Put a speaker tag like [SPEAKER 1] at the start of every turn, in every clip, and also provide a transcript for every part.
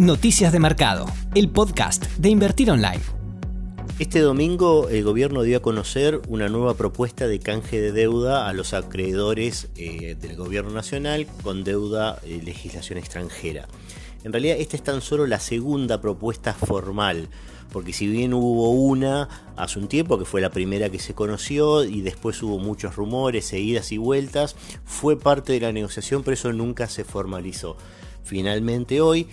[SPEAKER 1] Noticias de Mercado, el podcast de Invertir Online.
[SPEAKER 2] Este domingo el gobierno dio a conocer una nueva propuesta de canje de deuda a los acreedores eh, del gobierno nacional con deuda eh, legislación extranjera. En realidad esta es tan solo la segunda propuesta formal, porque si bien hubo una hace un tiempo, que fue la primera que se conoció, y después hubo muchos rumores, seguidas y vueltas, fue parte de la negociación, pero eso nunca se formalizó. Finalmente hoy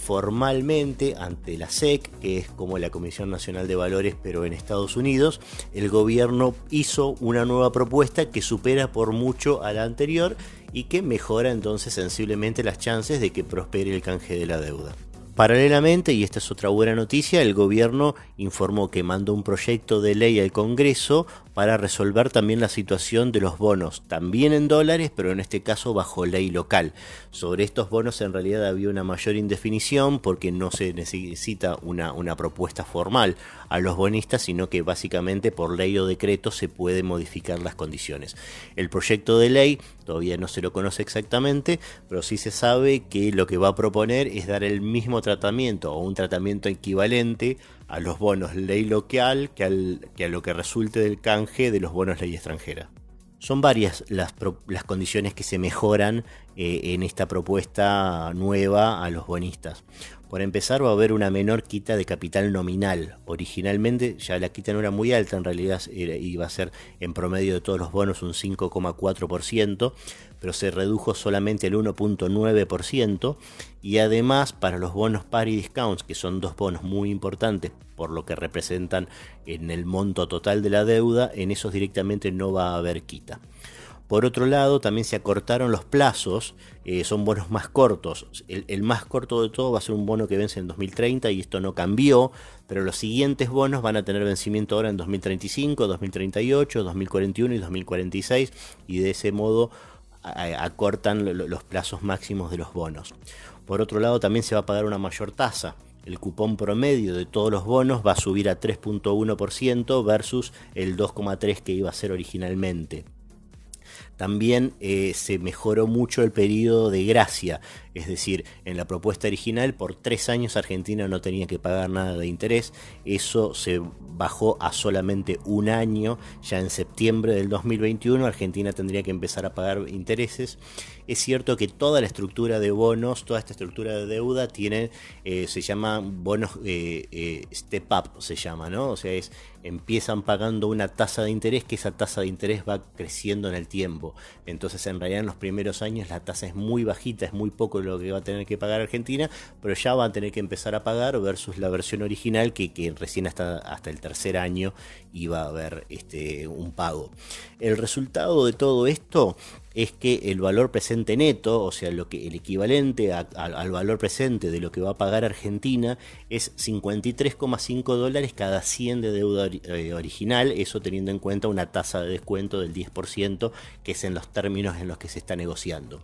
[SPEAKER 2] formalmente ante la SEC, que es como la Comisión Nacional de Valores pero en Estados Unidos, el gobierno hizo una nueva propuesta que supera por mucho a la anterior y que mejora entonces sensiblemente las chances de que prospere el canje de la deuda. Paralelamente, y esta es otra buena noticia, el gobierno informó que mandó un proyecto de ley al Congreso para resolver también la situación de los bonos, también en dólares, pero en este caso bajo ley local. Sobre estos bonos en realidad había una mayor indefinición porque no se necesita una, una propuesta formal a los bonistas, sino que básicamente por ley o decreto se puede modificar las condiciones. El proyecto de ley todavía no se lo conoce exactamente, pero sí se sabe que lo que va a proponer es dar el mismo tratamiento o un tratamiento equivalente a los bonos ley local que, a lo que resulte del canje de los bonos ley extranjera. Son varias las, condiciones que se mejoran eh, en esta propuesta nueva a los bonistas. Por empezar, va a haber una menor quita de capital nominal. Originalmente ya la quita no era muy alta, en realidad iba a ser en promedio de todos los bonos un 5,4%, pero se redujo solamente el 1,9%. Y además, para los bonos par y discounts, que son dos bonos muy importantes por lo que representan en el monto total de la deuda, en esos directamente no va a haber quita. Por otro lado, también se acortaron los plazos, eh, son bonos más cortos. El, más corto de todo va a ser un bono que vence en 2030 y esto no cambió, pero los siguientes bonos van a tener vencimiento ahora en 2035, 2038, 2041 y 2046 y de ese modo acortan los plazos máximos de los bonos. Por otro lado, también se va a pagar una mayor tasa. El cupón promedio de todos los bonos va a subir a 3.1% versus el 2,3% que iba a ser originalmente. También eh, se mejoró mucho el periodo de gracia, es decir, en la propuesta original por tres años Argentina no tenía que pagar nada de interés, eso se bajó a solamente un año, ya en septiembre del 2021 Argentina tendría que empezar a pagar intereses. Es cierto que toda la estructura de bonos, toda esta estructura de deuda tiene, eh, se llama bonos eh, step up, se llama, ¿no? O sea, es, empiezan pagando una tasa de interés que esa tasa de interés va creciendo en el tiempo. Entonces en realidad en los primeros años la tasa es muy bajita, es muy poco lo que va a tener que pagar Argentina, pero ya va a tener que empezar a pagar versus la versión original que, recién hasta, hasta el tercer año iba a haber este, un pago. El resultado de todo esto es que el valor presente neto, o sea, lo que, el equivalente al valor presente de lo que va a pagar Argentina, es 53,5 dólares cada 100 de deuda eh, original, eso teniendo en cuenta una tasa de descuento del 10%, que es en los términos en los que se está negociando.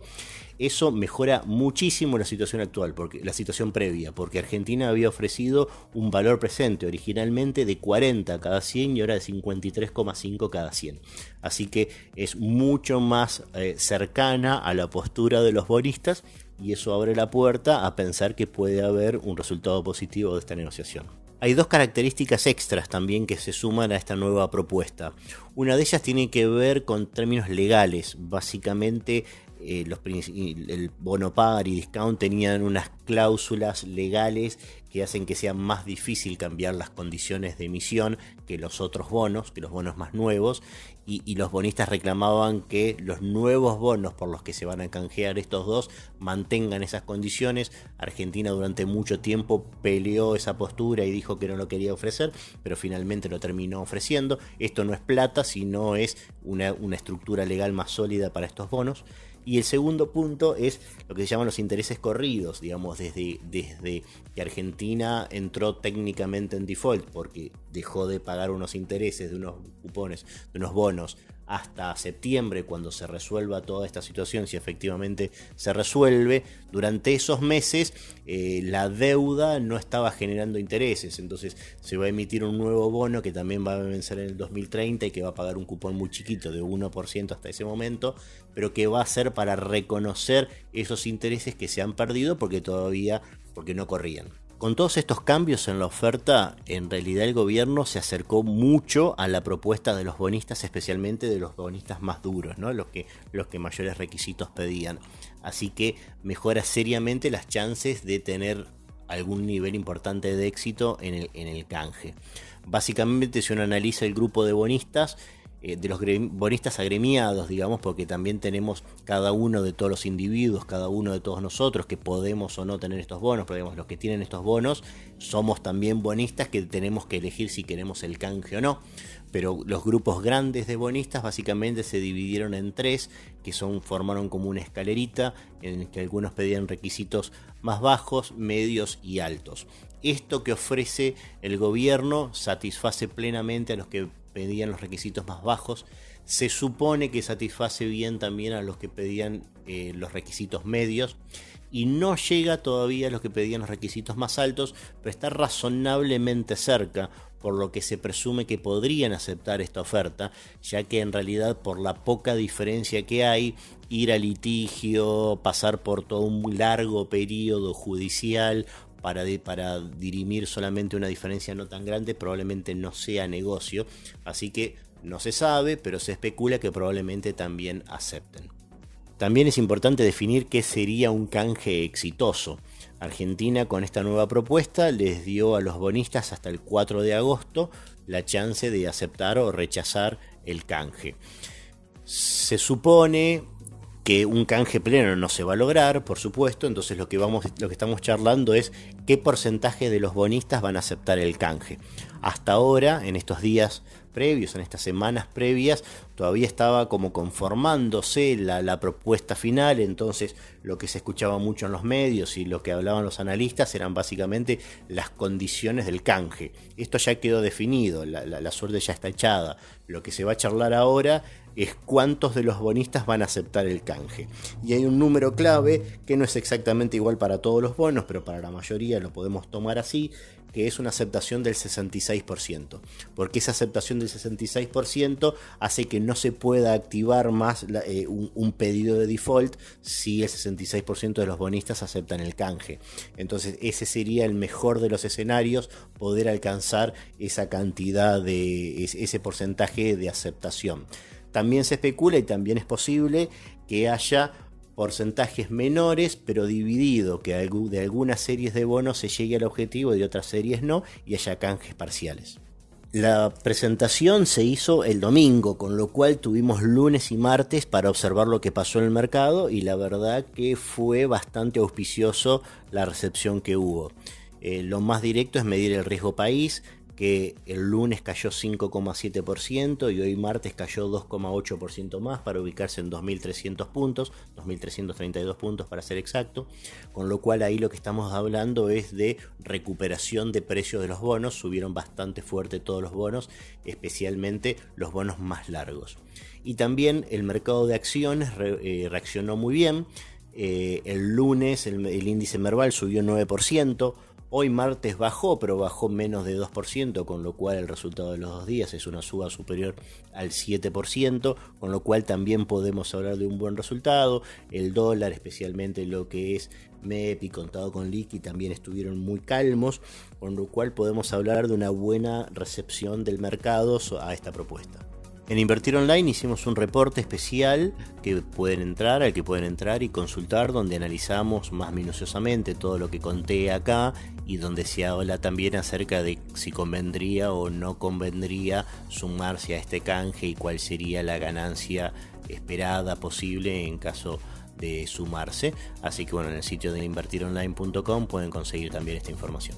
[SPEAKER 2] Eso mejora muchísimo la situación actual, porque, la situación previa, porque Argentina había ofrecido un valor presente originalmente de 40 cada 100 y ahora de 53,5 cada 100. Así que es mucho más eh, cercana a la postura de los bonistas y eso abre la puerta a pensar que puede haber un resultado positivo de esta negociación. Hay dos características extras también que se suman a esta nueva propuesta. Una de ellas tiene que ver con términos legales. Básicamente eh, los, el bono par y discount tenían unas cláusulas legales que hacen que sea más difícil cambiar las condiciones de emisión que los otros bonos, que los bonos más nuevos, y, los bonistas reclamaban que los nuevos bonos por los que se van a canjear estos dos mantengan esas condiciones. Argentina durante mucho tiempo peleó esa postura y dijo que no lo quería ofrecer, pero finalmente lo terminó ofreciendo. Esto no es plata, sino es una estructura legal más sólida para estos bonos. Y el segundo punto es lo que se llaman los intereses corridos, digamos, desde, desde que Argentina entró técnicamente en default porque dejó de pagar unos intereses de unos cupones, de unos bonos hasta septiembre cuando se resuelva toda esta situación, si efectivamente se resuelve, durante esos meses eh, la deuda no estaba generando intereses, entonces se va a emitir un nuevo bono que también va a vencer en el 2030 y que va a pagar un cupón muy chiquito de 1% hasta ese momento, pero que va a ser para reconocer esos intereses que se han perdido porque todavía porque no corrían. Con todos estos cambios en la oferta, en realidad el gobierno se acercó mucho a la propuesta de los bonistas, especialmente de los bonistas más duros, ¿no? los, que, los que mayores requisitos pedían. Así que mejora seriamente las chances de tener algún nivel importante de éxito en el, en el canje. Básicamente, si uno analiza el grupo de bonistas, de los bonistas agremiados, digamos, porque también tenemos cada uno de todos los individuos, cada uno de todos nosotros que podemos o no tener estos bonos, pero digamos, los que tienen estos bonos somos también bonistas que tenemos que elegir si queremos el canje o no. Pero los grupos grandes de bonistas básicamente se dividieron en tres, que son, formaron como una escalerita, en que algunos pedían requisitos más bajos, medios y altos. Esto que ofrece el gobierno satisface plenamente a los que pedían los requisitos más bajos. Se supone que satisface bien también a los que pedían eh, los requisitos medios y no llega todavía a los que pedían los requisitos más altos, pero está razonablemente cerca, por lo que se presume que podrían aceptar esta oferta, ya que en realidad por la poca diferencia que hay, ir a litigio, pasar por todo un largo periodo judicial para, dirimir solamente una diferencia no tan grande probablemente no sea negocio. Así que no se sabe, pero se especula que probablemente también acepten. También es importante definir qué sería un canje exitoso. Argentina con esta nueva propuesta les dio a los bonistas hasta el 4 de agosto la chance de aceptar o rechazar el canje. Se supone que un canje pleno no se va a lograr, por supuesto, entonces lo que, vamos, lo que estamos charlando es qué porcentaje de los bonistas van a aceptar el canje. Hasta ahora, en estos días previos, en estas semanas previas, todavía estaba como conformándose la, la, propuesta final, entonces lo que se escuchaba mucho en los medios y lo que hablaban los analistas eran básicamente las condiciones del canje. Esto ya quedó definido, la, la suerte ya está echada. Lo que se va a charlar ahora es cuántos de los bonistas van a aceptar el canje. Y hay un número clave que no es exactamente igual para todos los bonos, pero para la mayoría lo podemos tomar así, que es una aceptación del 66%. Porque esa aceptación del 66% hace que no se pueda activar más eh, un, un, pedido de default si el 66% de los bonistas aceptan el canje. Entonces ese sería el mejor de los escenarios, poder alcanzar esa cantidad de ese porcentaje de aceptación. También se especula y también es posible que haya porcentajes menores, pero dividido, que de algunas series de bonos se llegue al objetivo y de otras series no, y haya canjes parciales. La presentación se hizo el domingo, con lo cual tuvimos lunes y martes para observar lo que pasó en el mercado y la verdad que fue bastante auspicioso la recepción que hubo. Eh, lo más directo es medir el riesgo país, que el lunes cayó 5,7% y hoy martes cayó 2,8% más para ubicarse en 2.300 puntos, 2.332 puntos para ser exacto, con lo cual ahí lo que estamos hablando es de recuperación de precios de los bonos, subieron bastante fuerte todos los bonos, especialmente los bonos más largos. Y también el mercado de acciones eh, reaccionó muy bien, eh, el lunes el, índice Merval subió 9%, Hoy martes bajó, pero bajó menos de 2%, con lo cual el resultado de los dos días es una suba superior al 7%, con lo cual también podemos hablar de un buen resultado. El dólar, especialmente lo que es MEP y contado con liqui, también estuvieron muy calmos, con lo cual podemos hablar de una buena recepción del mercado a esta propuesta. En Invertir Online hicimos un reporte especial que pueden entrar, al que pueden entrar y consultar, donde analizamos más minuciosamente todo lo que conté acá y donde se habla también acerca de si convendría o no convendría sumarse a este canje y cuál sería la ganancia esperada posible en caso de sumarse. Así que bueno, en el sitio de invertironline.com pueden conseguir también esta información.